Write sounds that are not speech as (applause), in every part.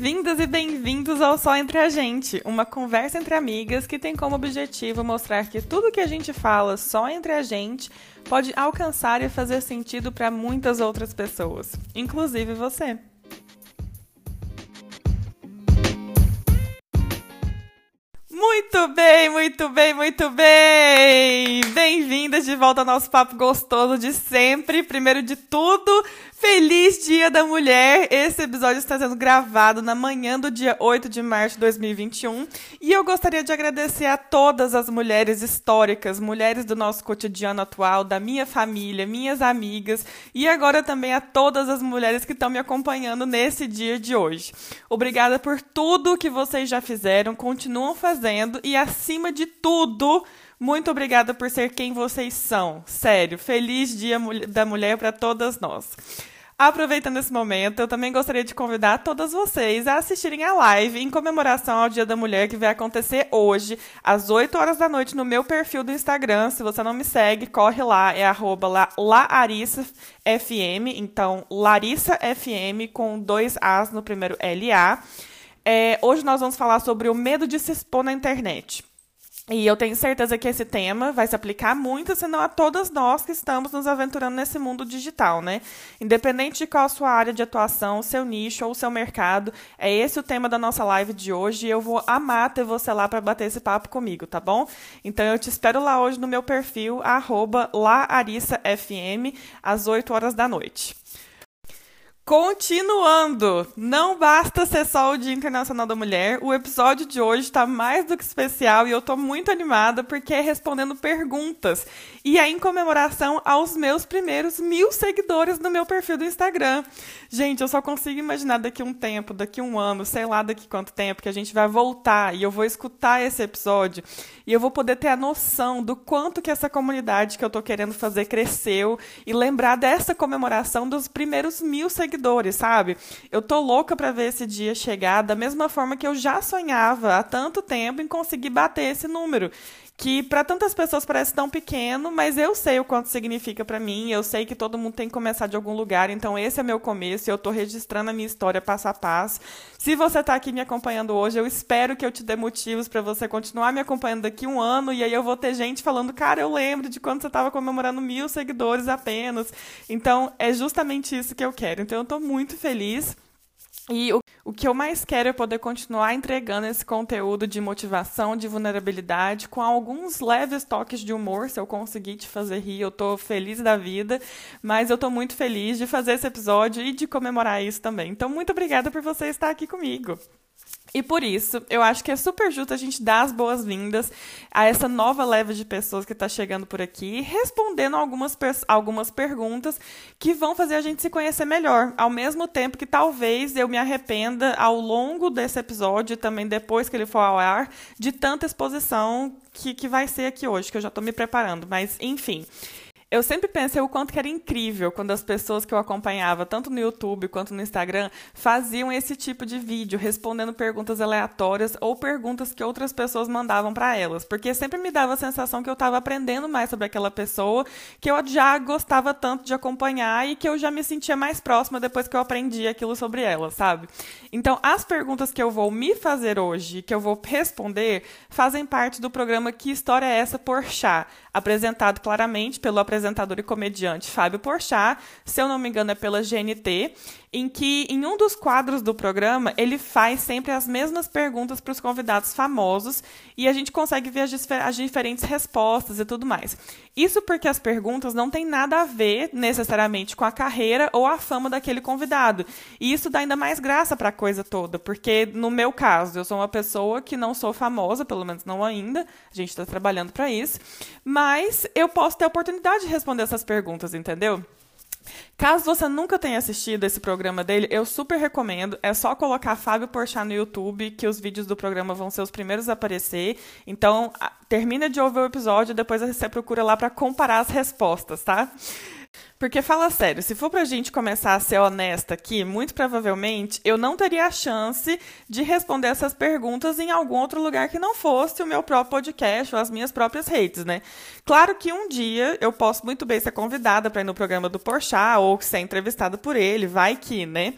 Bem-vindas e bem-vindos ao Só Entre a Gente, uma conversa entre amigas que tem como objetivo mostrar que tudo que a gente fala só entre a gente pode alcançar e fazer sentido para muitas outras pessoas, inclusive você. Muito bem, muito bem, muito bem! Bem-vindas de volta ao nosso papo gostoso de sempre. Primeiro de tudo, Feliz Dia da Mulher! Esse episódio está sendo gravado na manhã do dia 8 de março de 2021 e eu gostaria de agradecer a todas as mulheres históricas, mulheres do nosso cotidiano atual, da minha família, minhas amigas e agora também a todas as mulheres que estão me acompanhando nesse dia de hoje. Obrigada por tudo que vocês já fizeram, continuam fazendo e, acima de tudo, muito obrigada por ser quem vocês são. Sério, feliz Dia da Mulher para todas nós. Aproveitando esse momento, eu também gostaria de convidar todas vocês a assistirem a live em comemoração ao Dia da Mulher que vai acontecer hoje, às 8 horas da noite, no meu perfil do Instagram. Se você não me segue, corre lá, é arroba LaRissafM, então Larissa FM com dois As no primeiro LA. É, hoje nós vamos falar sobre o medo de se expor na internet. E eu tenho certeza que esse tema vai se aplicar muito, senão a todas nós que estamos nos aventurando nesse mundo digital, né? Independente de qual a sua área de atuação, seu nicho ou seu mercado, é esse o tema da nossa live de hoje e eu vou amar ter você lá para bater esse papo comigo, tá bom? Então eu te espero lá hoje no meu perfil, arroba laarissafm, às 8 horas da noite. Continuando, não basta ser só o Dia Internacional da Mulher, o episódio de hoje está mais do que especial e eu estou muito animada porque é respondendo perguntas. E é em comemoração aos meus primeiros mil seguidores no meu perfil do Instagram. Gente, eu só consigo imaginar daqui um tempo, daqui um ano, sei lá daqui quanto tempo, que a gente vai voltar e eu vou escutar esse episódio e eu vou poder ter a noção do quanto que essa comunidade que eu estou querendo fazer cresceu e lembrar dessa comemoração dos primeiros mil seguidores, sabe? Eu tô louca para ver esse dia chegar da mesma forma que eu já sonhava há tanto tempo em conseguir bater esse número que para tantas pessoas parece tão pequeno, mas eu sei o quanto significa para mim, eu sei que todo mundo tem que começar de algum lugar, então esse é meu começo, e eu estou registrando a minha história passo a passo. Se você está aqui me acompanhando hoje, eu espero que eu te dê motivos para você continuar me acompanhando daqui um ano, e aí eu vou ter gente falando, cara, eu lembro de quando você estava comemorando mil seguidores apenas. Então, é justamente isso que eu quero. Então, eu estou muito feliz. E o, o que eu mais quero é poder continuar entregando esse conteúdo de motivação, de vulnerabilidade, com alguns leves toques de humor. Se eu conseguir te fazer rir, eu tô feliz da vida. Mas eu tô muito feliz de fazer esse episódio e de comemorar isso também. Então, muito obrigada por você estar aqui comigo. E por isso, eu acho que é super justo a gente dar as boas-vindas a essa nova leva de pessoas que está chegando por aqui, respondendo algumas, algumas perguntas que vão fazer a gente se conhecer melhor, ao mesmo tempo que talvez eu me arrependa ao longo desse episódio e também depois que ele for ao ar, de tanta exposição que, que vai ser aqui hoje, que eu já estou me preparando. Mas, enfim. Eu sempre pensei o quanto era incrível quando as pessoas que eu acompanhava, tanto no YouTube quanto no Instagram, faziam esse tipo de vídeo, respondendo perguntas aleatórias ou perguntas que outras pessoas mandavam para elas. Porque sempre me dava a sensação que eu estava aprendendo mais sobre aquela pessoa, que eu já gostava tanto de acompanhar e que eu já me sentia mais próxima depois que eu aprendi aquilo sobre ela, sabe? Então, as perguntas que eu vou me fazer hoje, que eu vou responder, fazem parte do programa Que História é Essa por Chá, apresentado claramente pelo apresentador apresentador e comediante Fábio Porchat, se eu não me engano é pela GNT, em que em um dos quadros do programa ele faz sempre as mesmas perguntas para os convidados famosos e a gente consegue ver as, as, diferentes respostas e tudo mais. Isso porque as perguntas não têm nada a ver necessariamente com a carreira ou a fama daquele convidado. E isso dá ainda mais graça para a coisa toda, porque no meu caso, eu sou uma pessoa que não sou famosa, pelo menos não ainda, a gente está trabalhando para isso, mas eu posso ter a oportunidade de responder essas perguntas, entendeu? Caso você nunca tenha assistido esse programa dele, eu super recomendo. É só colocar Fábio Porchat no YouTube, que os vídeos do programa vão ser os primeiros a aparecer. Então, termina de ouvir o episódio, depois você procura lá para comparar as respostas, tá? Porque fala sério, se for pra gente começar a ser honesta aqui, muito provavelmente eu não teria a chance de responder essas perguntas em algum outro lugar que não fosse o meu próprio podcast ou as minhas próprias redes, né? Claro que um dia eu posso muito bem ser convidada para ir no programa do Porchat ou ser entrevistada por ele, vai que, né?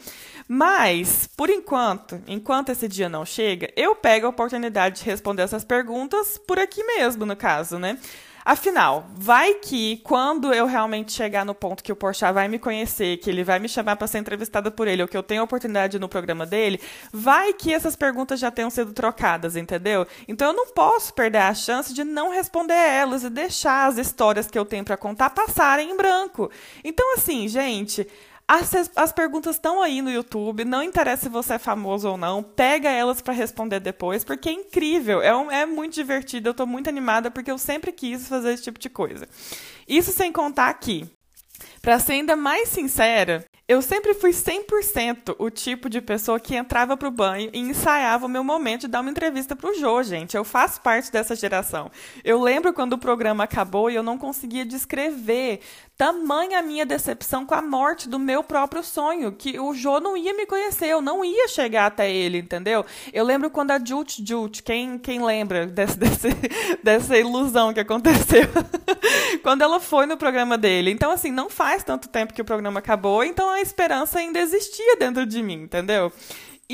Mas, por enquanto, enquanto esse dia não chega, eu pego a oportunidade de responder essas perguntas por aqui mesmo, no caso, né? Afinal, vai que quando eu realmente chegar no ponto que o Porchat vai me conhecer, que ele vai me chamar para ser entrevistada por ele, ou que eu tenho a oportunidade no programa dele, vai que essas perguntas já tenham sido trocadas, entendeu? Então eu não posso perder a chance de não responder elas e deixar as histórias que eu tenho para contar passarem em branco. Então assim, gente, as, as perguntas estão aí no YouTube, não interessa se você é famoso ou não, pega elas para responder depois, porque é incrível, é, um, é muito divertido, eu estou muito animada porque eu sempre quis fazer esse tipo de coisa. Isso sem contar que, para ser ainda mais sincera, eu sempre fui 100% o tipo de pessoa que entrava pro banho e ensaiava o meu momento de dar uma entrevista pro Jô, gente. Eu faço parte dessa geração. Eu lembro quando o programa acabou e eu não conseguia descrever tamanha a minha decepção com a morte do meu próprio sonho, que o Jô não ia me conhecer, eu não ia chegar até ele, entendeu? Eu lembro quando a Jut Jut, quem, quem lembra desse, (laughs) desse, dessa ilusão que aconteceu? (laughs) quando ela foi no programa dele. Então, assim, não faz tanto tempo que o programa acabou, então a esperança ainda existia dentro de mim, entendeu?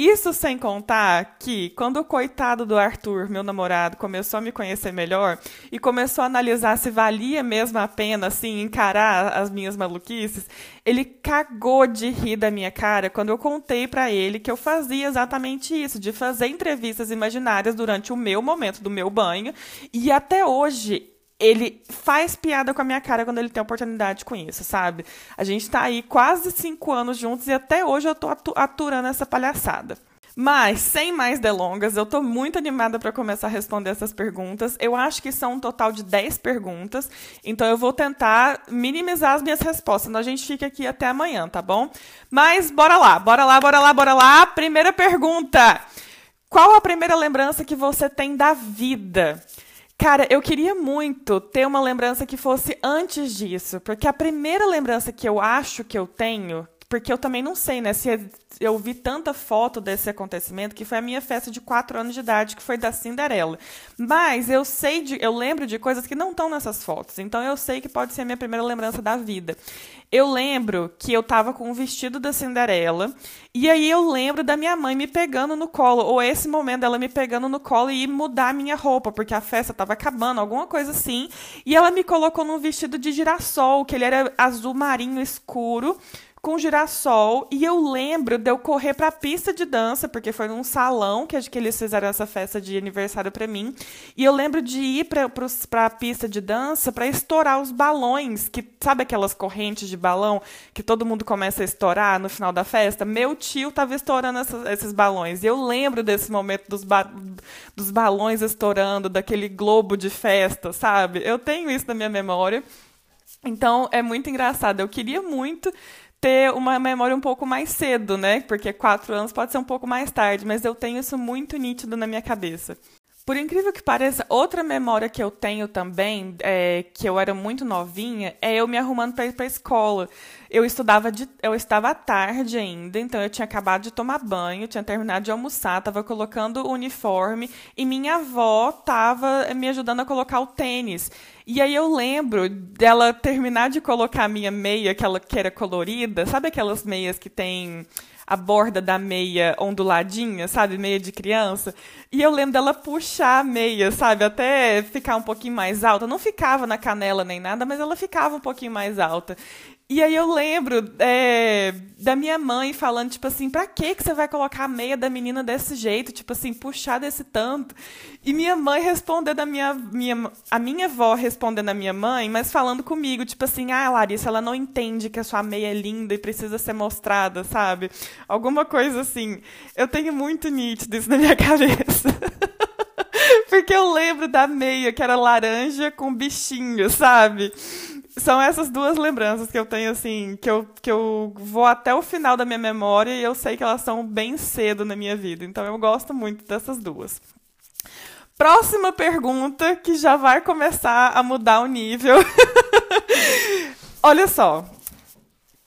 Isso sem contar que, quando o coitado do Arthur, meu namorado, começou a me conhecer melhor e começou a analisar se valia mesmo a pena, assim, encarar as minhas maluquices, ele cagou de rir da minha cara quando eu contei para ele que eu fazia exatamente isso, de fazer entrevistas imaginárias durante o meu momento do meu banho. E até hoje ele faz piada com a minha cara quando ele tem oportunidade com isso, sabe? A gente tá aí quase cinco anos juntos e até hoje eu tô aturando essa palhaçada. Mas, sem mais delongas, eu tô muito animada para começar a responder essas perguntas. Eu acho que são um total de 10 perguntas, então eu vou tentar minimizar as minhas respostas, senão a gente fica aqui até amanhã, tá bom? Mas bora lá, bora lá, bora lá, bora lá. Primeira pergunta: Qual a primeira lembrança que você tem da vida? Cara, eu queria muito ter uma lembrança que fosse antes disso, porque a primeira lembrança que eu acho que eu tenho, porque eu também não sei, né, se eu vi tanta foto desse acontecimento que foi a minha festa de quatro anos de idade, que foi da Cinderela. Mas eu sei de, eu lembro de coisas que não estão nessas fotos. Então eu sei que pode ser a minha primeira lembrança da vida. Eu lembro que eu tava com um vestido da Cinderela, e aí eu lembro da minha mãe me pegando no colo, ou esse momento dela me pegando no colo e mudar a minha roupa, porque a festa tava acabando, alguma coisa assim. E ela me colocou num vestido de girassol, que ele era azul marinho escuro, com girassol e eu lembro de eu correr para a pista de dança, porque foi num salão que, que eles fizeram essa festa de aniversário para mim. E eu lembro de ir para a pista de dança para estourar os balões, que sabe aquelas correntes de balão que todo mundo começa a estourar no final da festa? Meu tio estava estourando esses balões. E eu lembro desse momento dos, ba dos balões estourando, daquele globo de festa, sabe? Eu tenho isso na minha memória. Então é muito engraçado. Eu queria muito ter uma memória um pouco mais cedo, né? Porque quatro anos pode ser um pouco mais tarde, mas eu tenho isso muito nítido na minha cabeça. Por incrível que pareça, outra memória que eu tenho também, é, que eu era muito novinha, é eu me arrumando para ir para a escola. Eu estudava de, eu estava à tarde ainda, então eu tinha acabado de tomar banho, tinha terminado de almoçar, estava colocando o uniforme e minha avó estava me ajudando a colocar o tênis. E aí eu lembro dela terminar de colocar a minha meia, aquela que era colorida, sabe aquelas meias que tem a borda da meia onduladinha, sabe? Meia de criança. E eu lembro dela puxar a meia, sabe? Até ficar um pouquinho mais alta. Não ficava na canela nem nada, mas ela ficava um pouquinho mais alta. E aí eu lembro é, da minha mãe falando, tipo assim, pra que você vai colocar a meia da menina desse jeito? Tipo assim, puxar desse tanto. E minha mãe respondendo a minha, minha... A minha avó respondendo a minha mãe, mas falando comigo, tipo assim, ah, Larissa, ela não entende que a sua meia é linda e precisa ser mostrada, sabe? Alguma coisa assim. Eu tenho muito nítido isso na minha (laughs) cabeça. Porque eu lembro da meia que era laranja com bichinho, sabe? São essas duas lembranças que eu tenho, assim, que eu, que eu vou até o final da minha memória e eu sei que elas são bem cedo na minha vida. Então eu gosto muito dessas duas. Próxima pergunta, que já vai começar a mudar o nível. (laughs) Olha só.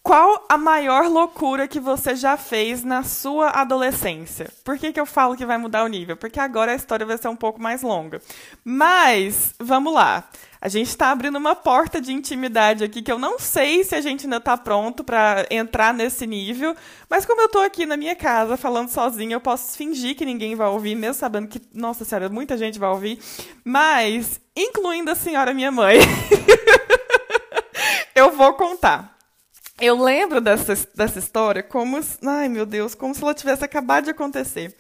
Qual a maior loucura que você já fez na sua adolescência? Por que, que eu falo que vai mudar o nível? Porque agora a história vai ser um pouco mais longa. Mas, vamos lá. A gente está abrindo uma porta de intimidade aqui que eu não sei se a gente ainda está pronto para entrar nesse nível. Mas como eu estou aqui na minha casa falando sozinha, eu posso fingir que ninguém vai ouvir, mesmo sabendo que, nossa senhora, muita gente vai ouvir. Mas, incluindo a senhora minha mãe, (laughs) eu vou contar. Eu lembro dessa, dessa história como. Ai, meu Deus, como se ela tivesse acabado de acontecer.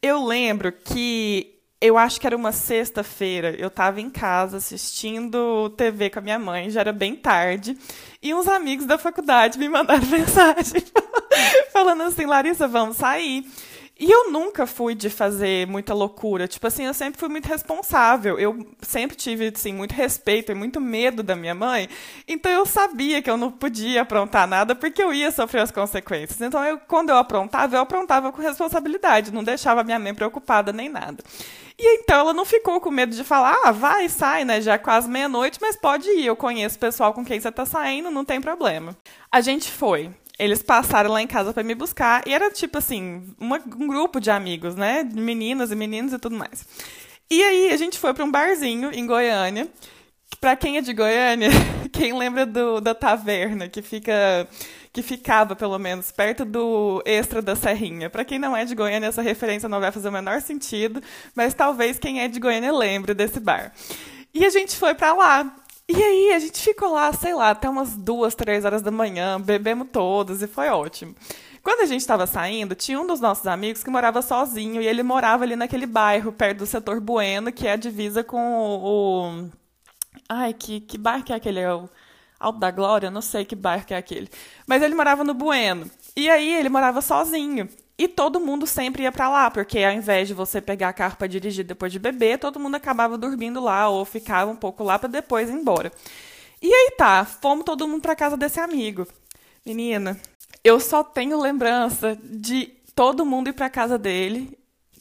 Eu lembro que. Eu acho que era uma sexta-feira, eu estava em casa assistindo TV com a minha mãe, já era bem tarde, e uns amigos da faculdade me mandaram (laughs) mensagem (laughs) falando assim: Larissa, vamos sair. E eu nunca fui de fazer muita loucura. Tipo assim, eu sempre fui muito responsável. Eu sempre tive, assim, muito respeito e muito medo da minha mãe. Então eu sabia que eu não podia aprontar nada porque eu ia sofrer as consequências. Então, eu, quando eu aprontava, eu aprontava com responsabilidade. Não deixava minha mãe preocupada nem nada. E então ela não ficou com medo de falar, ah, vai, sai, né? Já é quase meia-noite, mas pode ir. Eu conheço pessoal com quem você tá saindo, não tem problema. A gente foi. Eles passaram lá em casa para me buscar e era tipo assim, uma, um grupo de amigos, né? De meninas e meninos e tudo mais. E aí a gente foi para um barzinho em Goiânia. Para quem é de Goiânia, (laughs) quem lembra do, da taverna que fica que ficava pelo menos perto do Extra da Serrinha. Para quem não é de Goiânia, essa referência não vai fazer o menor sentido, mas talvez quem é de Goiânia lembre desse bar. E a gente foi para lá. E aí a gente ficou lá, sei lá, até umas duas, três horas da manhã, bebemos todos e foi ótimo. Quando a gente estava saindo, tinha um dos nossos amigos que morava sozinho e ele morava ali naquele bairro, perto do setor Bueno, que é a divisa com o. o... Ai, que, que bairro que é aquele? É o Alto da Glória? Não sei que bairro que é aquele. Mas ele morava no Bueno. E aí ele morava sozinho. E todo mundo sempre ia para lá, porque ao invés de você pegar carro para dirigir depois de beber, todo mundo acabava dormindo lá ou ficava um pouco lá para depois ir embora. E aí tá, fomos todo mundo para casa desse amigo. Menina, eu só tenho lembrança de todo mundo ir para casa dele,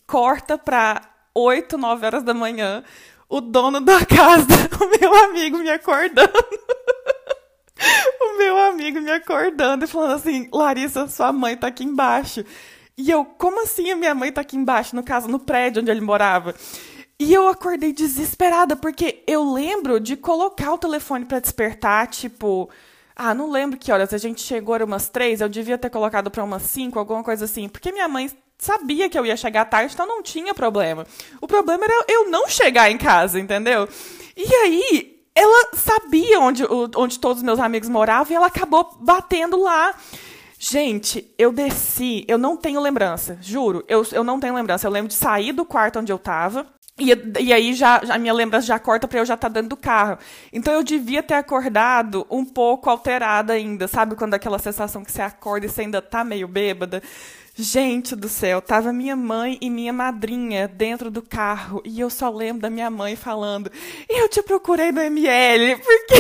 corta para 8, 9 horas da manhã, o dono da casa, (laughs) o meu amigo me acordando. (laughs) o meu amigo me acordando e falando assim: Larissa, sua mãe tá aqui embaixo. E eu, como assim a minha mãe tá aqui embaixo, no caso, no prédio onde ele morava? E eu acordei desesperada, porque eu lembro de colocar o telefone para despertar, tipo. Ah, não lembro que horas. A gente chegou, era umas três, eu devia ter colocado para umas cinco, alguma coisa assim. Porque minha mãe sabia que eu ia chegar tarde, então não tinha problema. O problema era eu não chegar em casa, entendeu? E aí, ela sabia onde, onde todos os meus amigos moravam e ela acabou batendo lá. Gente, eu desci, eu não tenho lembrança, juro, eu, eu não tenho lembrança. Eu lembro de sair do quarto onde eu tava. E, e aí já, a minha lembrança já corta para eu já estar tá dentro do carro. Então eu devia ter acordado um pouco alterada ainda, sabe? Quando aquela sensação que você acorda e você ainda tá meio bêbada. Gente do céu, tava minha mãe e minha madrinha dentro do carro e eu só lembro da minha mãe falando: "Eu te procurei no ML (laughs) porque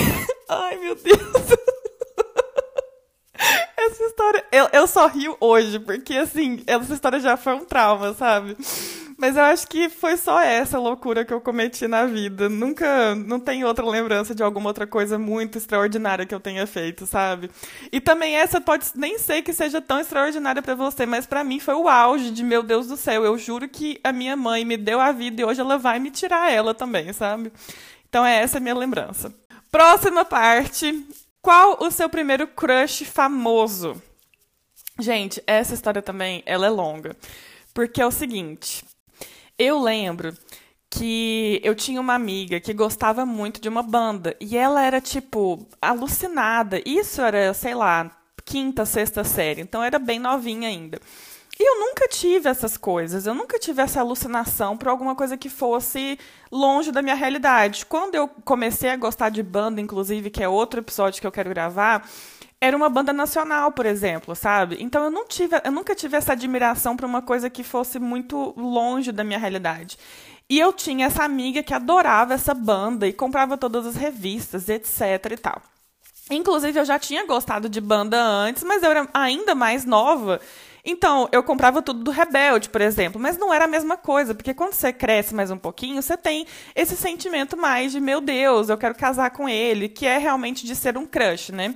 ai meu Deus". (laughs) Essa história. Eu, eu só rio hoje, porque assim, essa história já foi um trauma, sabe? Mas eu acho que foi só essa loucura que eu cometi na vida. Nunca. Não tem outra lembrança de alguma outra coisa muito extraordinária que eu tenha feito, sabe? E também essa pode nem ser que seja tão extraordinária para você, mas para mim foi o auge de meu Deus do céu. Eu juro que a minha mãe me deu a vida e hoje ela vai me tirar ela também, sabe? Então é essa a minha lembrança. Próxima parte qual o seu primeiro crush famoso? Gente, essa história também, ela é longa. Porque é o seguinte, eu lembro que eu tinha uma amiga que gostava muito de uma banda e ela era tipo alucinada. Isso era, sei lá, quinta, sexta série, então era bem novinha ainda. E eu nunca tive essas coisas, eu nunca tive essa alucinação por alguma coisa que fosse longe da minha realidade. Quando eu comecei a gostar de banda, inclusive, que é outro episódio que eu quero gravar, era uma banda nacional, por exemplo, sabe? Então eu não tive, eu nunca tive essa admiração por uma coisa que fosse muito longe da minha realidade. E eu tinha essa amiga que adorava essa banda e comprava todas as revistas, etc e tal. Inclusive eu já tinha gostado de banda antes, mas eu era ainda mais nova então, eu comprava tudo do Rebelde, por exemplo, mas não era a mesma coisa, porque quando você cresce mais um pouquinho, você tem esse sentimento mais de, meu Deus, eu quero casar com ele, que é realmente de ser um crush, né?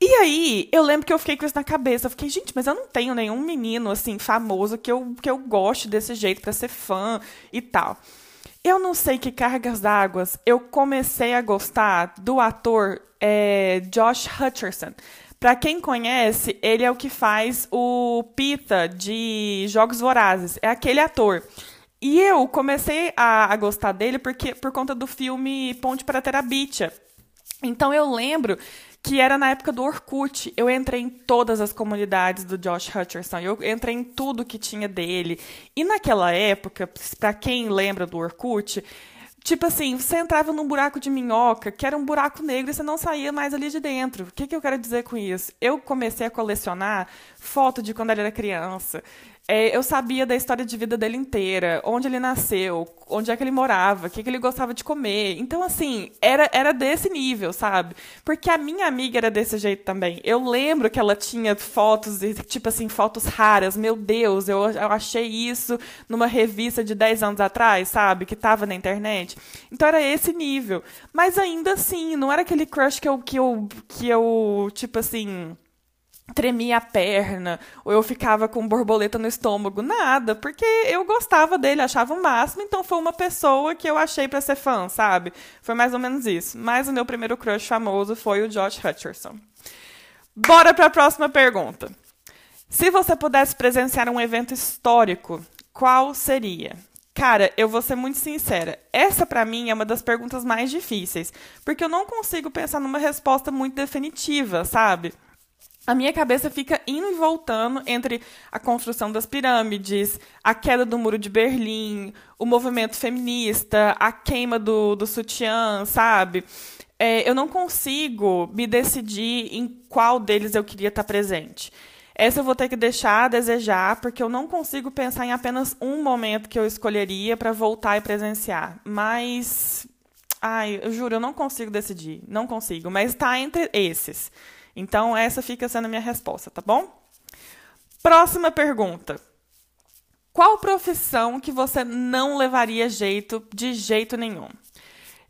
E aí, eu lembro que eu fiquei com isso na cabeça. Eu fiquei, gente, mas eu não tenho nenhum menino, assim, famoso que eu, que eu goste desse jeito para ser fã e tal. Eu não sei que cargas d'água eu comecei a gostar do ator é, Josh Hutcherson. Para quem conhece, ele é o que faz o Pita de Jogos Vorazes. É aquele ator. E eu comecei a, a gostar dele porque por conta do filme Ponte para Terabitia. Então eu lembro que era na época do Orkut. Eu entrei em todas as comunidades do Josh Hutcherson, eu entrei em tudo que tinha dele. E naquela época, para quem lembra do Orkut, Tipo assim, você entrava num buraco de minhoca, que era um buraco negro, e você não saía mais ali de dentro. O que, que eu quero dizer com isso? Eu comecei a colecionar foto de quando ele era criança, é, eu sabia da história de vida dele inteira, onde ele nasceu, onde é que ele morava, o que, que ele gostava de comer. Então, assim, era, era desse nível, sabe? Porque a minha amiga era desse jeito também. Eu lembro que ela tinha fotos, tipo assim, fotos raras. Meu Deus, eu, eu achei isso numa revista de 10 anos atrás, sabe? Que tava na internet. Então era esse nível. Mas ainda assim, não era aquele crush que eu, que eu, que eu tipo assim tremia a perna, ou eu ficava com borboleta no estômago, nada, porque eu gostava dele, achava o máximo, então foi uma pessoa que eu achei para ser fã, sabe? Foi mais ou menos isso. Mas o meu primeiro crush famoso foi o Josh Hutcherson. Bora para a próxima pergunta. Se você pudesse presenciar um evento histórico, qual seria? Cara, eu vou ser muito sincera. Essa para mim é uma das perguntas mais difíceis, porque eu não consigo pensar numa resposta muito definitiva, sabe? A minha cabeça fica indo e voltando entre a construção das pirâmides, a queda do muro de Berlim, o movimento feminista, a queima do, do sutiã, sabe? É, eu não consigo me decidir em qual deles eu queria estar presente. Essa eu vou ter que deixar a desejar, porque eu não consigo pensar em apenas um momento que eu escolheria para voltar e presenciar. Mas. Ai, eu juro, eu não consigo decidir. Não consigo. Mas está entre esses. Então, essa fica sendo a minha resposta, tá bom? Próxima pergunta. Qual profissão que você não levaria jeito de jeito nenhum?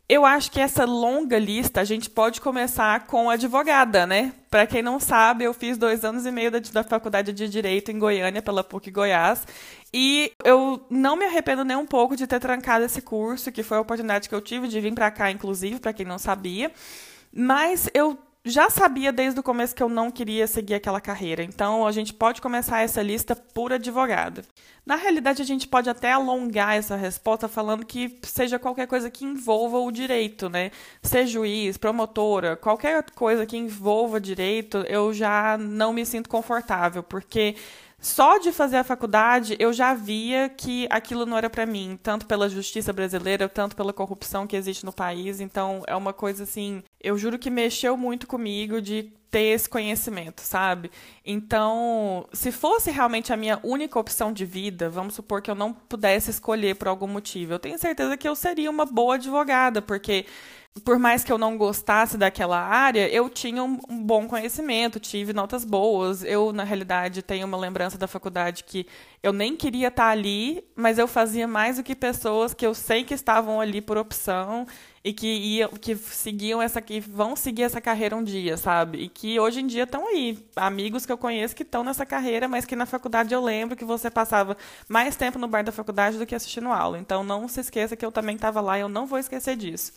Eu acho que essa longa lista a gente pode começar com advogada, né? Para quem não sabe, eu fiz dois anos e meio da, da faculdade de Direito em Goiânia, pela PUC Goiás, e eu não me arrependo nem um pouco de ter trancado esse curso, que foi a oportunidade que eu tive de vir para cá, inclusive, para quem não sabia. Mas eu já sabia desde o começo que eu não queria seguir aquela carreira. Então, a gente pode começar essa lista por advogado. Na realidade, a gente pode até alongar essa resposta falando que seja qualquer coisa que envolva o direito, né? Ser juiz, promotora, qualquer coisa que envolva direito, eu já não me sinto confortável, porque só de fazer a faculdade, eu já via que aquilo não era para mim, tanto pela justiça brasileira, tanto pela corrupção que existe no país. Então, é uma coisa assim, eu juro que mexeu muito comigo de ter esse conhecimento, sabe? Então, se fosse realmente a minha única opção de vida, vamos supor que eu não pudesse escolher por algum motivo, eu tenho certeza que eu seria uma boa advogada, porque por mais que eu não gostasse daquela área, eu tinha um, bom conhecimento, tive notas boas. Eu, na realidade, tenho uma lembrança da faculdade que eu nem queria estar ali, mas eu fazia mais do que pessoas que eu sei que estavam ali por opção e que iam, que seguiam essa, que vão seguir essa carreira um dia, sabe? E que hoje em dia estão aí, amigos que eu conheço que estão nessa carreira, mas que na faculdade eu lembro que você passava mais tempo no bar da faculdade do que assistindo aula. Então não se esqueça que eu também estava lá e eu não vou esquecer disso.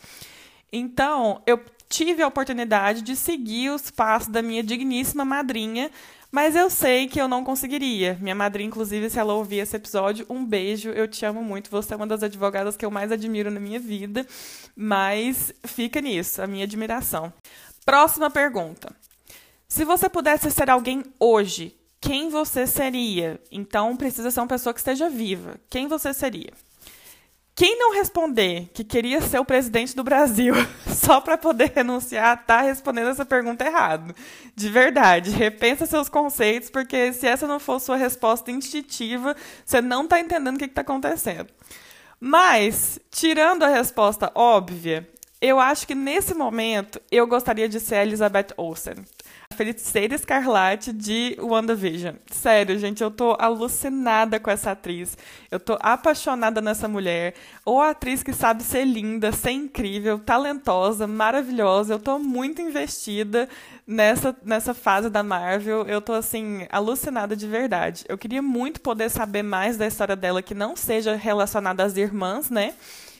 Então, eu tive a oportunidade de seguir os passos da minha digníssima madrinha, mas eu sei que eu não conseguiria. Minha madrinha, inclusive, se ela ouvir esse episódio, um beijo, eu te amo muito. Você é uma das advogadas que eu mais admiro na minha vida, mas fica nisso, a minha admiração. Próxima pergunta. Se você pudesse ser alguém hoje, quem você seria? Então precisa ser uma pessoa que esteja viva. Quem você seria? Quem não responder que queria ser o presidente do Brasil (laughs) só para poder renunciar, tá respondendo essa pergunta errado. De verdade, repensa seus conceitos, porque se essa não for sua resposta instintiva, você não está entendendo o que está acontecendo. Mas, tirando a resposta óbvia, eu acho que nesse momento eu gostaria de ser a Elizabeth Olsen. Feiticeira Escarlate de WandaVision. Sério, gente, eu tô alucinada com essa atriz. Eu tô apaixonada nessa mulher. Ou atriz que sabe ser linda, ser incrível, talentosa, maravilhosa. Eu tô muito investida nessa, nessa fase da Marvel. Eu tô, assim, alucinada de verdade. Eu queria muito poder saber mais da história dela que não seja relacionada às irmãs, né?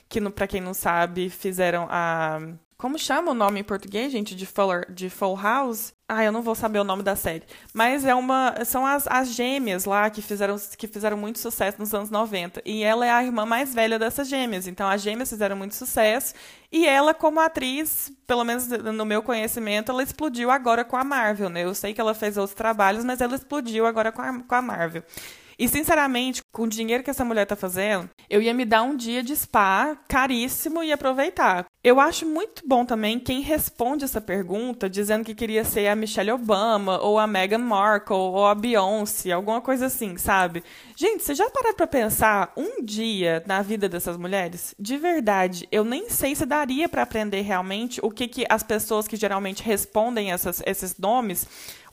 Que, para quem não sabe, fizeram a como chama o nome em português, gente, de Fuller, de Full House? Ah, eu não vou saber o nome da série. Mas é uma. São as, as gêmeas lá que fizeram, que fizeram muito sucesso nos anos 90. E ela é a irmã mais velha dessas gêmeas. Então as gêmeas fizeram muito sucesso. E ela, como atriz, pelo menos no meu conhecimento, ela explodiu agora com a Marvel, né? Eu sei que ela fez outros trabalhos, mas ela explodiu agora com a, com a Marvel. E, sinceramente, com o dinheiro que essa mulher tá fazendo, eu ia me dar um dia de spa caríssimo e aproveitar. Eu acho muito bom também quem responde essa pergunta dizendo que queria ser a Michelle Obama, ou a Meghan Markle, ou a Beyoncé, alguma coisa assim, sabe? Gente, você já parou pra pensar um dia na vida dessas mulheres? De verdade, eu nem sei se daria para aprender realmente o que, que as pessoas que geralmente respondem essas, esses nomes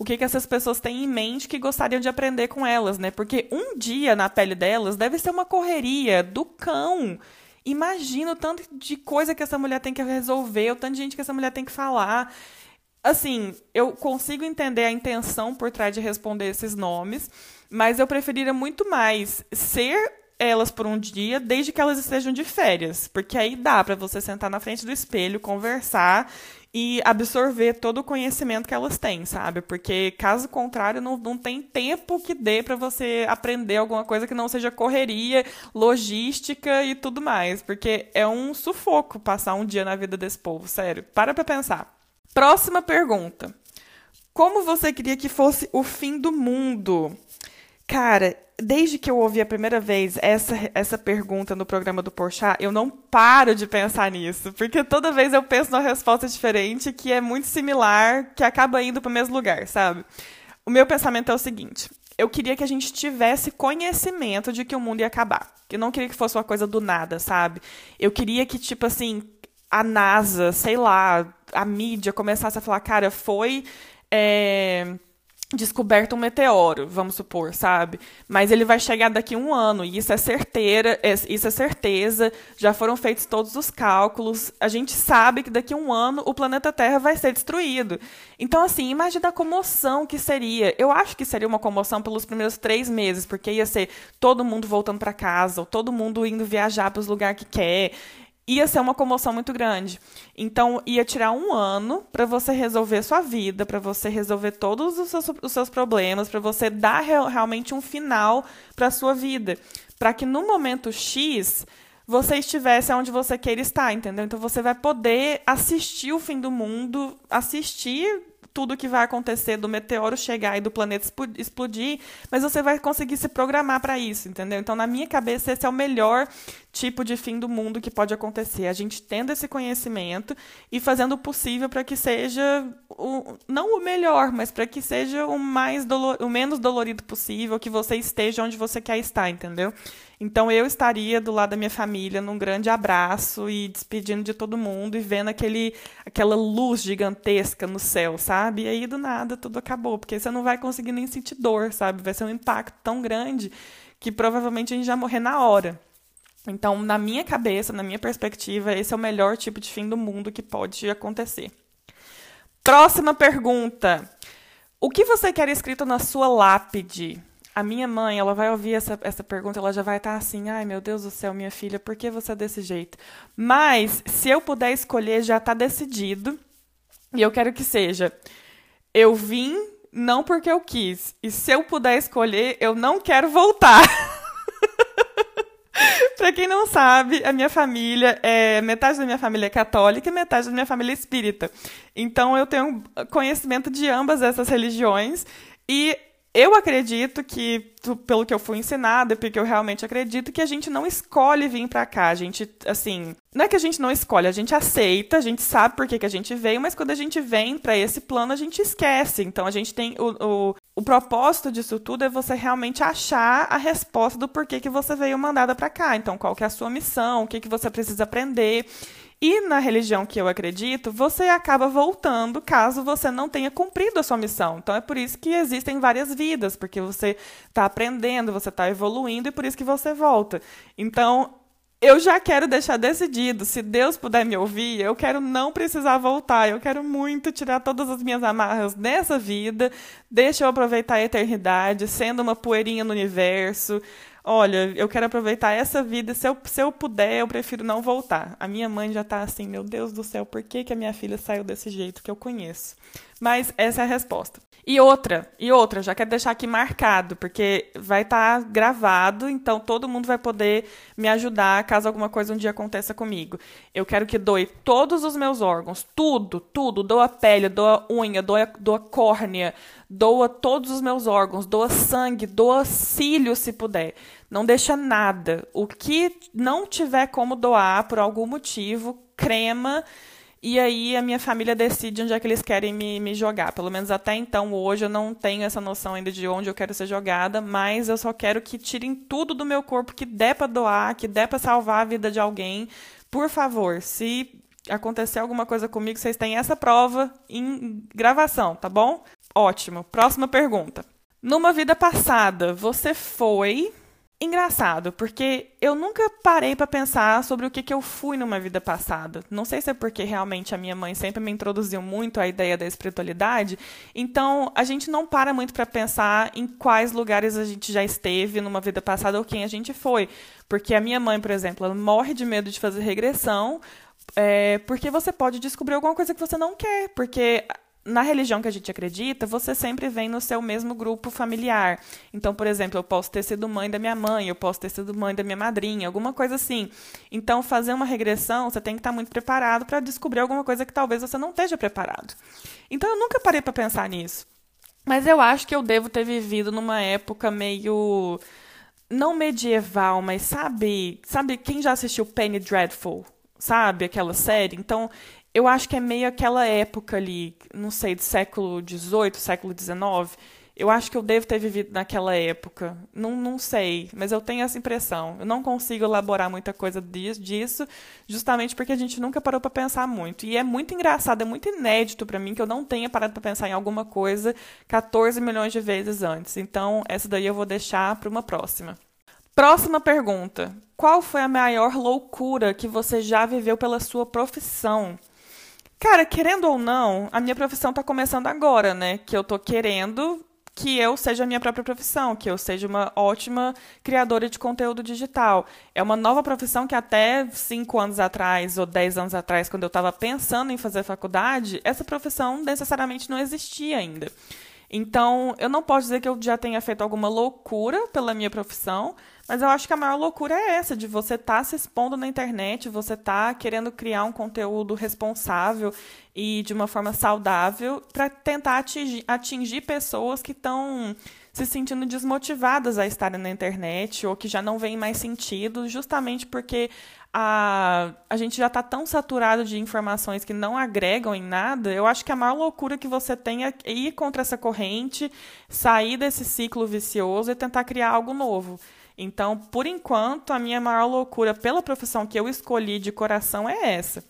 o que, que essas pessoas têm em mente que gostariam de aprender com elas, né? Porque um dia na pele delas deve ser uma correria do cão. Imagina o tanto de coisa que essa mulher tem que resolver, o tanto de gente que essa mulher tem que falar. Assim, eu consigo entender a intenção por trás de responder esses nomes, mas eu preferiria muito mais ser elas por um dia, desde que elas estejam de férias, porque aí dá para você sentar na frente do espelho, conversar e absorver todo o conhecimento que elas têm, sabe? Porque caso contrário, não, não tem tempo que dê para você aprender alguma coisa que não seja correria, logística e tudo mais, porque é um sufoco passar um dia na vida desse povo, sério. Para pra pensar. Próxima pergunta. Como você queria que fosse o fim do mundo? Cara, desde que eu ouvi a primeira vez essa, essa pergunta no programa do Porchat, eu não paro de pensar nisso, porque toda vez eu penso numa resposta diferente que é muito similar, que acaba indo para o mesmo lugar, sabe? O meu pensamento é o seguinte: eu queria que a gente tivesse conhecimento de que o mundo ia acabar. Eu não queria que fosse uma coisa do nada, sabe? Eu queria que, tipo assim, a NASA, sei lá, a mídia começasse a falar, cara, foi. É descoberto um meteoro, vamos supor, sabe? Mas ele vai chegar daqui a um ano, e isso é certeira, é, isso é certeza, já foram feitos todos os cálculos, a gente sabe que daqui a um ano o planeta Terra vai ser destruído. Então, assim, imagina a comoção que seria. Eu acho que seria uma comoção pelos primeiros três meses, porque ia ser todo mundo voltando para casa, ou todo mundo indo viajar para os lugares que quer ia ser uma comoção muito grande. Então, ia tirar um ano para você resolver sua vida, para você resolver todos os seus, os seus problemas, para você dar real, realmente um final para sua vida. Para que no momento X você estivesse onde você queira estar, entendeu? Então você vai poder assistir o fim do mundo, assistir tudo que vai acontecer do meteoro chegar e do planeta explodir, mas você vai conseguir se programar para isso, entendeu? Então, na minha cabeça, esse é o melhor tipo de fim do mundo que pode acontecer. A gente tendo esse conhecimento e fazendo o possível para que seja o, não o melhor, mas para que seja o mais dolor, o menos dolorido possível, que você esteja onde você quer estar, entendeu? Então eu estaria do lado da minha família num grande abraço e despedindo de todo mundo e vendo aquele, aquela luz gigantesca no céu, sabe? E aí do nada tudo acabou, porque você não vai conseguir nem sentir dor, sabe? Vai ser um impacto tão grande que provavelmente a gente já morrer na hora. Então, na minha cabeça, na minha perspectiva, esse é o melhor tipo de fim do mundo que pode acontecer. Próxima pergunta. O que você quer escrito na sua lápide? A minha mãe, ela vai ouvir essa, essa pergunta, ela já vai estar assim, ai meu Deus do céu, minha filha, por que você é desse jeito? Mas, se eu puder escolher, já está decidido. E eu quero que seja, eu vim não porque eu quis. E se eu puder escolher, eu não quero voltar. (laughs) (laughs) Pra quem não sabe, a minha família é metade da minha família é católica e metade da minha família é espírita. Então eu tenho conhecimento de ambas essas religiões e eu acredito que, pelo que eu fui ensinada, porque eu realmente acredito que a gente não escolhe vir para cá. A gente, assim, não é que a gente não escolhe, a gente aceita, a gente sabe por que, que a gente veio, mas quando a gente vem para esse plano, a gente esquece. Então a gente tem o, o, o propósito disso tudo é você realmente achar a resposta do porquê que você veio mandada para cá. Então, qual que é a sua missão, o que, que você precisa aprender. E na religião que eu acredito, você acaba voltando caso você não tenha cumprido a sua missão. Então é por isso que existem várias vidas, porque você está aprendendo, você está evoluindo e por isso que você volta. Então eu já quero deixar decidido, se Deus puder me ouvir, eu quero não precisar voltar, eu quero muito tirar todas as minhas amarras nessa vida, deixa eu aproveitar a eternidade, sendo uma poeirinha no universo, olha, eu quero aproveitar essa vida, se eu, se eu puder, eu prefiro não voltar. A minha mãe já está assim, meu Deus do céu, por que, que a minha filha saiu desse jeito que eu conheço? Mas essa é a resposta. E outra, e outra, já quero deixar aqui marcado, porque vai estar tá gravado, então todo mundo vai poder me ajudar caso alguma coisa um dia aconteça comigo. Eu quero que doe todos os meus órgãos, tudo, tudo, doa pele, doa unha, doa, doa córnea, doa todos os meus órgãos, doa sangue, doa cílio se puder. Não deixa nada. O que não tiver como doar por algum motivo, crema e aí a minha família decide onde é que eles querem me, me jogar. Pelo menos até então, hoje, eu não tenho essa noção ainda de onde eu quero ser jogada, mas eu só quero que tirem tudo do meu corpo que der para doar, que der para salvar a vida de alguém. Por favor, se acontecer alguma coisa comigo, vocês têm essa prova em gravação, tá bom? Ótimo. Próxima pergunta. Numa vida passada, você foi engraçado, porque eu nunca parei para pensar sobre o que, que eu fui numa vida passada. Não sei se é porque realmente a minha mãe sempre me introduziu muito a ideia da espiritualidade, então a gente não para muito para pensar em quais lugares a gente já esteve numa vida passada ou quem a gente foi. Porque a minha mãe, por exemplo, ela morre de medo de fazer regressão, é, porque você pode descobrir alguma coisa que você não quer, porque na religião que a gente acredita, você sempre vem no seu mesmo grupo familiar. Então, por exemplo, eu posso ter sido mãe da minha mãe, eu posso ter sido mãe da minha madrinha, alguma coisa assim. Então, fazer uma regressão, você tem que estar muito preparado para descobrir alguma coisa que talvez você não esteja preparado. Então, eu nunca parei para pensar nisso. Mas eu acho que eu devo ter vivido numa época meio não medieval, mas sabe, sabe quem já assistiu Penny Dreadful? Sabe aquela série? Então, eu acho que é meio aquela época ali, não sei, do século XVIII, século XIX. Eu acho que eu devo ter vivido naquela época. Não, não sei, mas eu tenho essa impressão. Eu não consigo elaborar muita coisa disso, justamente porque a gente nunca parou para pensar muito. E é muito engraçado, é muito inédito para mim que eu não tenha parado para pensar em alguma coisa 14 milhões de vezes antes. Então, essa daí eu vou deixar para uma próxima. Próxima pergunta. Qual foi a maior loucura que você já viveu pela sua profissão? Cara, querendo ou não, a minha profissão tá começando agora, né? Que eu tô querendo que eu seja a minha própria profissão, que eu seja uma ótima criadora de conteúdo digital. É uma nova profissão que até cinco anos atrás ou dez anos atrás, quando eu estava pensando em fazer faculdade, essa profissão necessariamente não existia ainda. Então, eu não posso dizer que eu já tenha feito alguma loucura pela minha profissão, mas eu acho que a maior loucura é essa, de você estar tá se expondo na internet, você tá querendo criar um conteúdo responsável e de uma forma saudável para tentar atingir, atingir pessoas que estão se sentindo desmotivadas a estarem na internet ou que já não veem mais sentido, justamente porque a, a gente já está tão saturado de informações que não agregam em nada. Eu acho que a maior loucura que você tem é ir contra essa corrente, sair desse ciclo vicioso e tentar criar algo novo. Então, por enquanto, a minha maior loucura pela profissão que eu escolhi de coração é essa.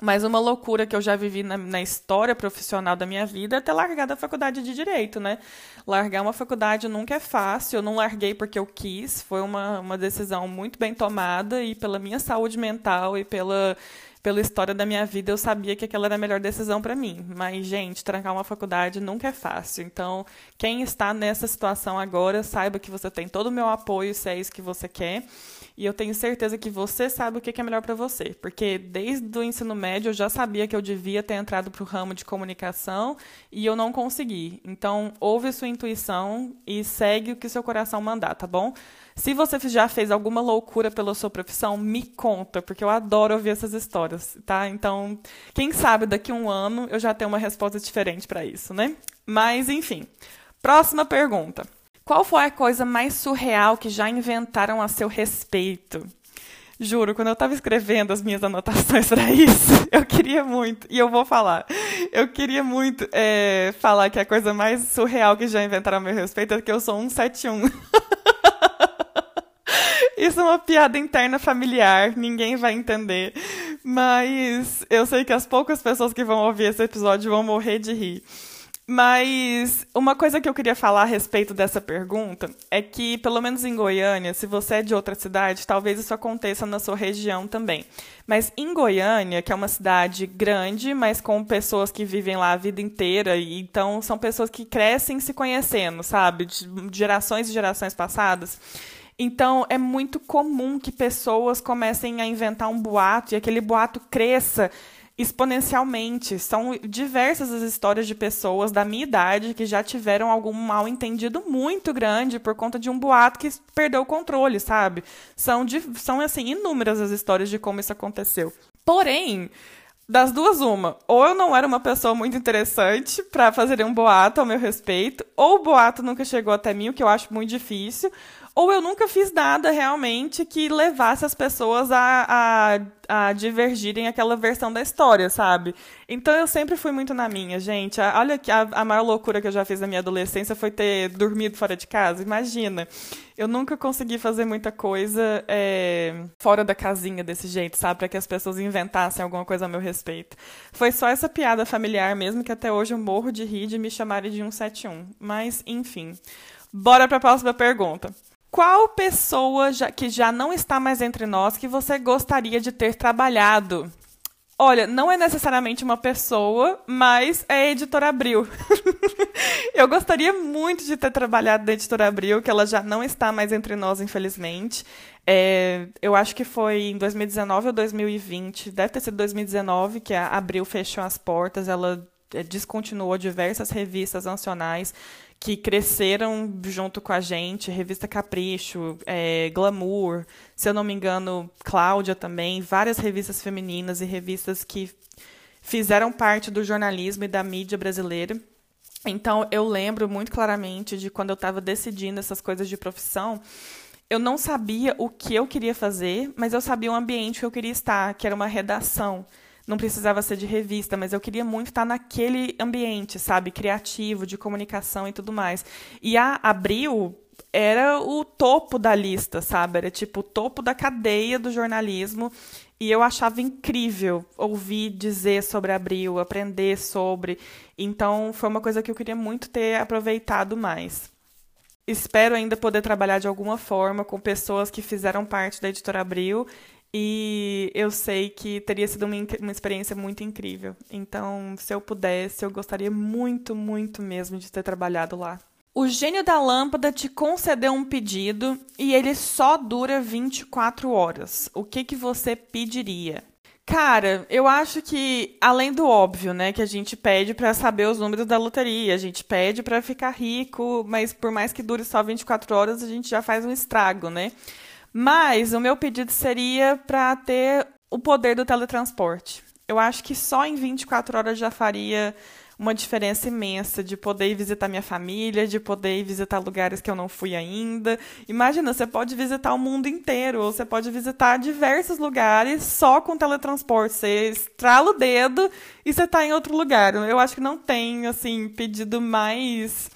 Mas uma loucura que eu já vivi na, na, história profissional da minha vida é ter largado a faculdade de Direito, né? Largar uma faculdade nunca é fácil, eu não larguei porque eu quis, foi uma, uma decisão muito bem tomada e pela minha saúde mental e pela pela história da minha vida, eu sabia que aquela era a melhor decisão para mim. Mas, gente, trancar uma faculdade nunca é fácil. Então, quem está nessa situação agora, saiba que você tem todo o meu apoio se é isso que você quer. E eu tenho certeza que você sabe o que é melhor para você. Porque desde o ensino médio eu já sabia que eu devia ter entrado para o ramo de comunicação e eu não consegui. Então, ouve sua intuição e segue o que seu coração mandar, tá bom? Se você já fez alguma loucura pela sua profissão, me conta, porque eu adoro ouvir essas histórias, tá? Então, quem sabe daqui a um ano eu já tenho uma resposta diferente para isso, né? Mas, enfim. Próxima pergunta. Qual foi a coisa mais surreal que já inventaram a seu respeito? Juro, quando eu estava escrevendo as minhas anotações (laughs) para isso, eu queria muito, e eu vou falar, eu queria muito é, falar que a coisa mais surreal que já inventaram a meu respeito é que eu sou um 71. (laughs) Isso é uma piada interna familiar, ninguém vai entender. Mas eu sei que as poucas pessoas que vão ouvir esse episódio vão morrer de rir. Mas uma coisa que eu queria falar a respeito dessa pergunta é que, pelo menos em Goiânia, se você é de outra cidade, talvez isso aconteça na sua região também. Mas em Goiânia, que é uma cidade grande, mas com pessoas que vivem lá a vida inteira, e então são pessoas que crescem se conhecendo, sabe? De gerações e gerações passadas. Então, é muito comum que pessoas comecem a inventar um boato e aquele boato cresça exponencialmente. São diversas as histórias de pessoas da minha idade que já tiveram algum mal entendido muito grande por conta de um boato que perdeu o controle, sabe? São, de, são assim, inúmeras as histórias de como isso aconteceu. Porém, das duas, uma. Ou eu não era uma pessoa muito interessante para fazer um boato ao meu respeito, ou o boato nunca chegou até mim, o que eu acho muito difícil, ou eu nunca fiz nada realmente que levasse as pessoas a, a, a, divergirem aquela versão da história, sabe? Então eu sempre fui muito na minha, gente. Olha que a, a maior loucura que eu já fiz na minha adolescência foi ter dormido fora de casa. Imagina. Eu nunca consegui fazer muita coisa é, fora da casinha desse jeito, sabe? Para que as pessoas inventassem alguma coisa a meu respeito. Foi só essa piada familiar mesmo que até hoje eu morro de rir de me chamarem de 171. Mas, enfim. Bora para a próxima pergunta. Qual pessoa já, que já não está mais entre nós que você gostaria de ter trabalhado? Olha, não é necessariamente uma pessoa, mas é a editora Abril. (laughs) eu gostaria muito de ter trabalhado na editora Abril, que ela já não está mais entre nós, infelizmente. É, eu acho que foi em 2019 ou 2020, deve ter sido 2019, que a Abril fechou as portas. Ela é, descontinuou diversas revistas nacionais que cresceram junto com a gente, revista Capricho, é, Glamour, se eu não me engano, Cláudia também, várias revistas femininas e revistas que fizeram parte do jornalismo e da mídia brasileira. Então, eu lembro muito claramente de quando eu estava decidindo essas coisas de profissão, eu não sabia o que eu queria fazer, mas eu sabia o ambiente que eu queria estar, que era uma redação não precisava ser de revista, mas eu queria muito estar naquele ambiente, sabe, criativo, de comunicação e tudo mais. E a Abril era o topo da lista, sabe? Era tipo o topo da cadeia do jornalismo. E eu achava incrível ouvir dizer sobre Abril, aprender sobre. Então, foi uma coisa que eu queria muito ter aproveitado mais. Espero ainda poder trabalhar de alguma forma com pessoas que fizeram parte da editora Abril e eu sei que teria sido uma, uma experiência muito incrível. Então, se eu pudesse, eu gostaria muito, muito mesmo de ter trabalhado lá. O gênio da lâmpada te concedeu um pedido e ele só dura 24 horas. O que, que você pediria? Cara, eu acho que além do óbvio, né, que a gente pede para saber os números da loteria, a gente pede para ficar rico, mas por mais que dure só 24 horas, a gente já faz um estrago, né? Mas o meu pedido seria para ter o poder do teletransporte. Eu acho que só em 24 horas já faria uma diferença imensa de poder visitar minha família, de poder visitar lugares que eu não fui ainda. Imagina, você pode visitar o mundo inteiro, ou você pode visitar diversos lugares só com teletransporte. Você estrala o dedo e você está em outro lugar. Eu acho que não tem, assim, pedido mais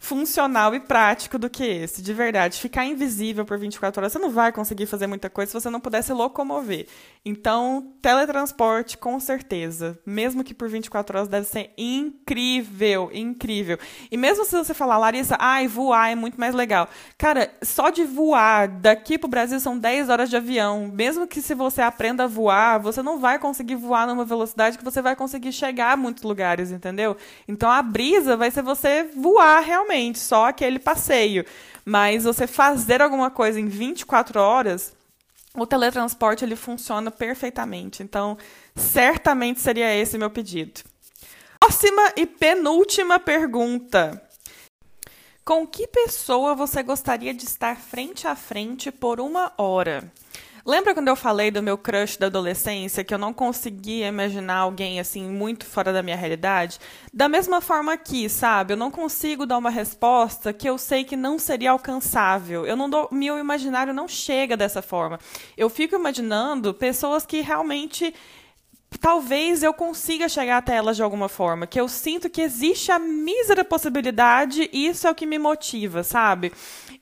funcional e prático do que esse, de verdade. Ficar invisível por 24 horas, você não vai conseguir fazer muita coisa se você não puder se locomover. Então, teletransporte, com certeza. Mesmo que por 24 horas, deve ser incrível, incrível. E mesmo se você falar, Larissa, ai, voar é muito mais legal. Cara, só de voar daqui pro Brasil são 10 horas de avião. Mesmo que se você aprenda a voar, você não vai conseguir voar numa velocidade que você vai conseguir chegar a muitos lugares, entendeu? Então, a brisa vai ser você voar realmente realmente só aquele passeio. Mas você fazer alguma coisa em 24 horas, o teletransporte ele funciona perfeitamente. Então, certamente seria esse meu pedido. Próxima e penúltima pergunta. Com que pessoa você gostaria de estar frente a frente por uma hora? Lembra quando eu falei do meu crush da adolescência, que eu não conseguia imaginar alguém assim muito fora da minha realidade? Da mesma forma aqui, sabe? Eu não consigo dar uma resposta que eu sei que não seria alcançável. Eu não dou, meu imaginário não chega dessa forma. Eu fico imaginando pessoas que realmente talvez eu consiga chegar até elas de alguma forma, que eu sinto que existe a mísera possibilidade e isso é o que me motiva, sabe?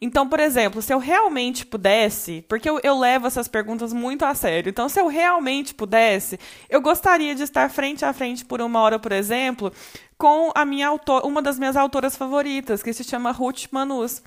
Então, por exemplo, se eu realmente pudesse, porque eu, eu levo essas perguntas muito a sério, então se eu realmente pudesse, eu gostaria de estar frente a frente por uma hora, por exemplo, com a minha autor, uma das minhas autoras favoritas, que se chama Ruth Manus.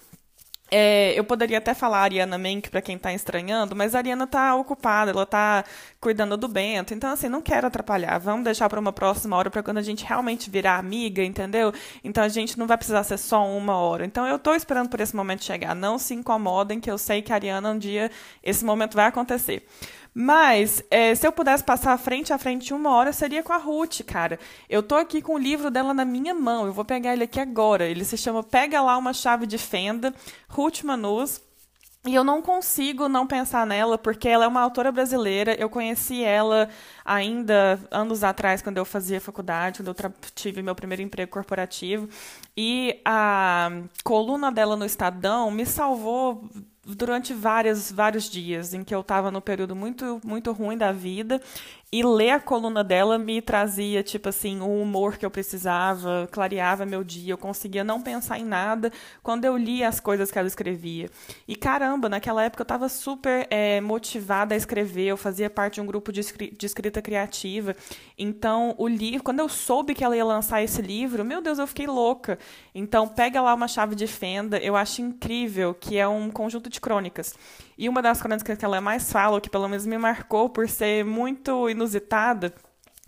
É, eu poderia até falar a Ariana Menck para quem está estranhando, mas a Ariana está ocupada, ela está cuidando do Bento. Então, assim, não quero atrapalhar. Vamos deixar para uma próxima hora, para quando a gente realmente virar amiga, entendeu? Então, a gente não vai precisar ser só uma hora. Então, eu estou esperando por esse momento chegar. Não se incomodem, que eu sei que a Ariana, um dia, esse momento vai acontecer. Mas, é, se eu pudesse passar frente a frente uma hora, seria com a Ruth, cara. Eu tô aqui com o livro dela na minha mão. Eu vou pegar ele aqui agora. Ele se chama Pega lá uma chave de fenda, Ruth Manus. E eu não consigo não pensar nela, porque ela é uma autora brasileira. Eu conheci ela ainda anos atrás, quando eu fazia faculdade, quando eu tive meu primeiro emprego corporativo. E a coluna dela no Estadão me salvou durante várias, vários dias em que eu estava no período muito, muito ruim da vida e ler a coluna dela me trazia, tipo assim, o humor que eu precisava, clareava meu dia, eu conseguia não pensar em nada quando eu lia as coisas que ela escrevia. E caramba, naquela época eu estava super é, motivada a escrever, eu fazia parte de um grupo de, de escrita criativa. Então, o livro, quando eu soube que ela ia lançar esse livro, meu Deus, eu fiquei louca. Então, pega lá uma chave de fenda, eu acho incrível que é um conjunto de crônicas. E uma das crônicas que ela mais fala, que pelo menos me marcou por ser muito inusitada,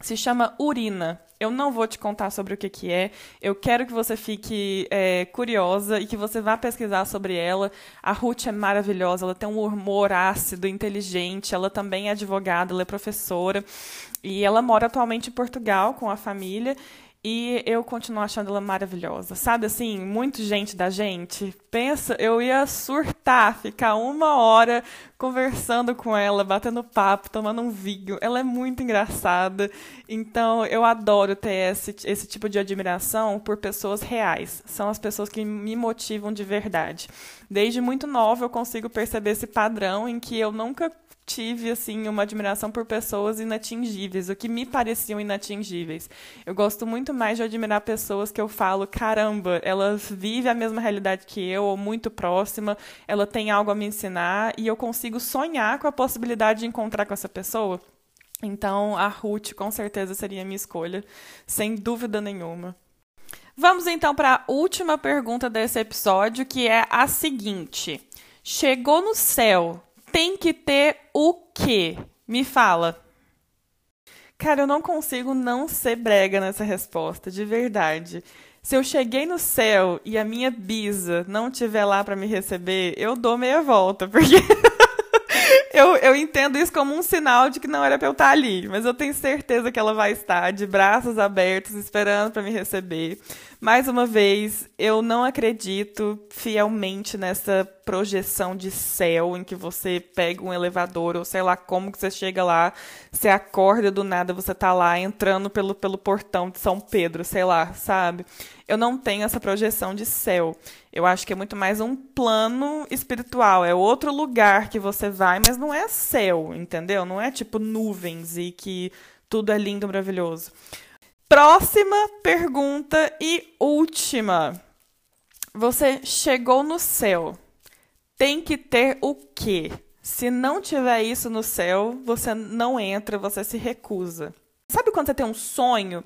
se chama Urina. Eu não vou te contar sobre o que, que é. Eu quero que você fique é, curiosa e que você vá pesquisar sobre ela. A Ruth é maravilhosa, ela tem um humor ácido, inteligente. Ela também é advogada, ela é professora. E ela mora atualmente em Portugal com a família. E eu continuo achando ela maravilhosa. Sabe assim, muito gente da gente. Pensa, eu ia surtar, ficar uma hora conversando com ela, batendo papo, tomando um vinho. Ela é muito engraçada. Então, eu adoro ter esse, esse tipo de admiração por pessoas reais. São as pessoas que me motivam de verdade. Desde muito nova eu consigo perceber esse padrão em que eu nunca tive assim uma admiração por pessoas inatingíveis, o que me pareciam inatingíveis. Eu gosto muito mais de admirar pessoas que eu falo, caramba, ela vive a mesma realidade que eu, ou muito próxima, ela tem algo a me ensinar e eu consigo sonhar com a possibilidade de encontrar com essa pessoa. Então, a Ruth com certeza seria a minha escolha, sem dúvida nenhuma. Vamos então para a última pergunta desse episódio, que é a seguinte: Chegou no céu, tem que ter o quê? Me fala. Cara, eu não consigo não ser brega nessa resposta, de verdade. Se eu cheguei no céu e a minha bisa não estiver lá para me receber, eu dou meia volta, (laughs) porque eu, eu entendo isso como um sinal de que não era pra eu estar ali, mas eu tenho certeza que ela vai estar de braços abertos, esperando para me receber. Mais uma vez, eu não acredito fielmente nessa projeção de céu em que você pega um elevador ou sei lá como que você chega lá, você acorda do nada, você tá lá entrando pelo, pelo portão de São Pedro, sei lá, sabe? Eu não tenho essa projeção de céu. Eu acho que é muito mais um plano espiritual, é outro lugar que você vai, mas não é céu, entendeu? Não é tipo nuvens e que tudo é lindo, maravilhoso. Próxima pergunta e última. Você chegou no céu. Tem que ter o quê? Se não tiver isso no céu, você não entra, você se recusa. Sabe quando você tem um sonho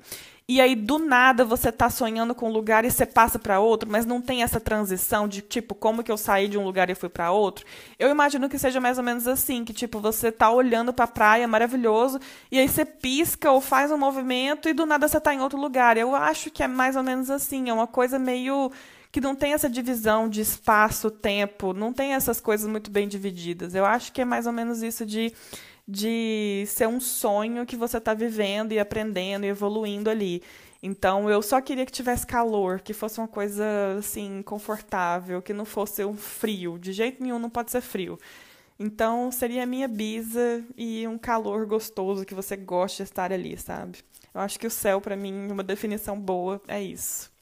e aí do nada você tá sonhando com um lugar e você passa para outro, mas não tem essa transição de tipo como que eu saí de um lugar e fui para outro. Eu imagino que seja mais ou menos assim, que tipo você tá olhando para a praia, maravilhoso, e aí você pisca ou faz um movimento e do nada você tá em outro lugar. Eu acho que é mais ou menos assim, é uma coisa meio que não tem essa divisão de espaço, tempo, não tem essas coisas muito bem divididas. Eu acho que é mais ou menos isso de de ser um sonho que você está vivendo e aprendendo e evoluindo ali. Então eu só queria que tivesse calor, que fosse uma coisa assim confortável, que não fosse um frio. De jeito nenhum não pode ser frio. Então seria a minha bisa e um calor gostoso que você goste de estar ali, sabe? Eu acho que o céu para mim, uma definição boa é isso.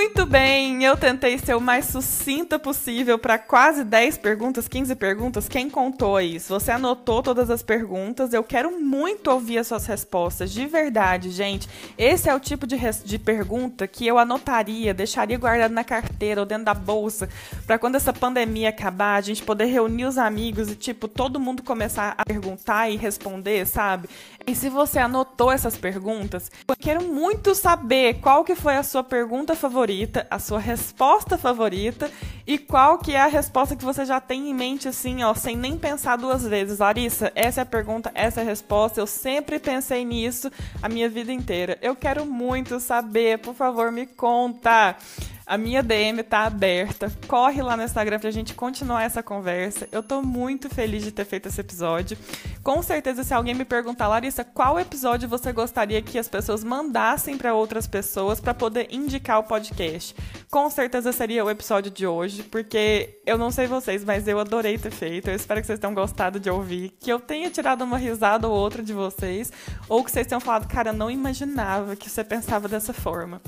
Muito bem, eu tentei ser o mais sucinta possível para quase 10 perguntas, 15 perguntas. Quem contou? Se você anotou todas as perguntas, eu quero muito ouvir as suas respostas, de verdade, gente. Esse é o tipo de, de pergunta que eu anotaria, deixaria guardado na carteira ou dentro da bolsa, para quando essa pandemia acabar, a gente poder reunir os amigos e, tipo, todo mundo começar a perguntar e responder, sabe? E se você anotou essas perguntas, eu quero muito saber qual que foi a sua pergunta favorita, a sua resposta favorita e qual que é a resposta que você já tem em mente assim, ó, sem nem pensar duas vezes. Larissa, essa é a pergunta, essa é a resposta. Eu sempre pensei nisso a minha vida inteira. Eu quero muito saber, por favor, me conta. A minha DM tá aberta. Corre lá no Instagram pra gente continuar essa conversa. Eu tô muito feliz de ter feito esse episódio. Com certeza, se alguém me perguntar, Larissa, qual episódio você gostaria que as pessoas mandassem para outras pessoas para poder indicar o podcast? Com certeza seria o episódio de hoje, porque eu não sei vocês, mas eu adorei ter feito. Eu espero que vocês tenham gostado de ouvir, que eu tenha tirado uma risada ou outra de vocês, ou que vocês tenham falado, cara, não imaginava que você pensava dessa forma.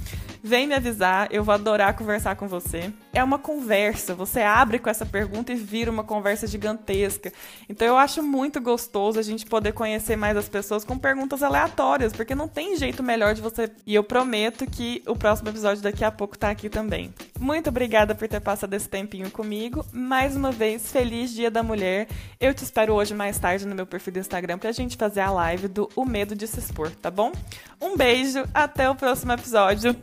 Vem me avisar, eu vou adorar conversar com você. É uma conversa, você abre com essa pergunta e vira uma conversa gigantesca. Então eu acho muito gostoso a gente poder conhecer mais as pessoas com perguntas aleatórias, porque não tem jeito melhor de você. E eu prometo que o próximo episódio daqui a pouco tá aqui também. Muito obrigada por ter passado esse tempinho comigo. Mais uma vez, feliz Dia da Mulher. Eu te espero hoje mais tarde no meu perfil do Instagram pra gente fazer a live do O Medo de Se Expor, tá bom? Um beijo, até o próximo episódio.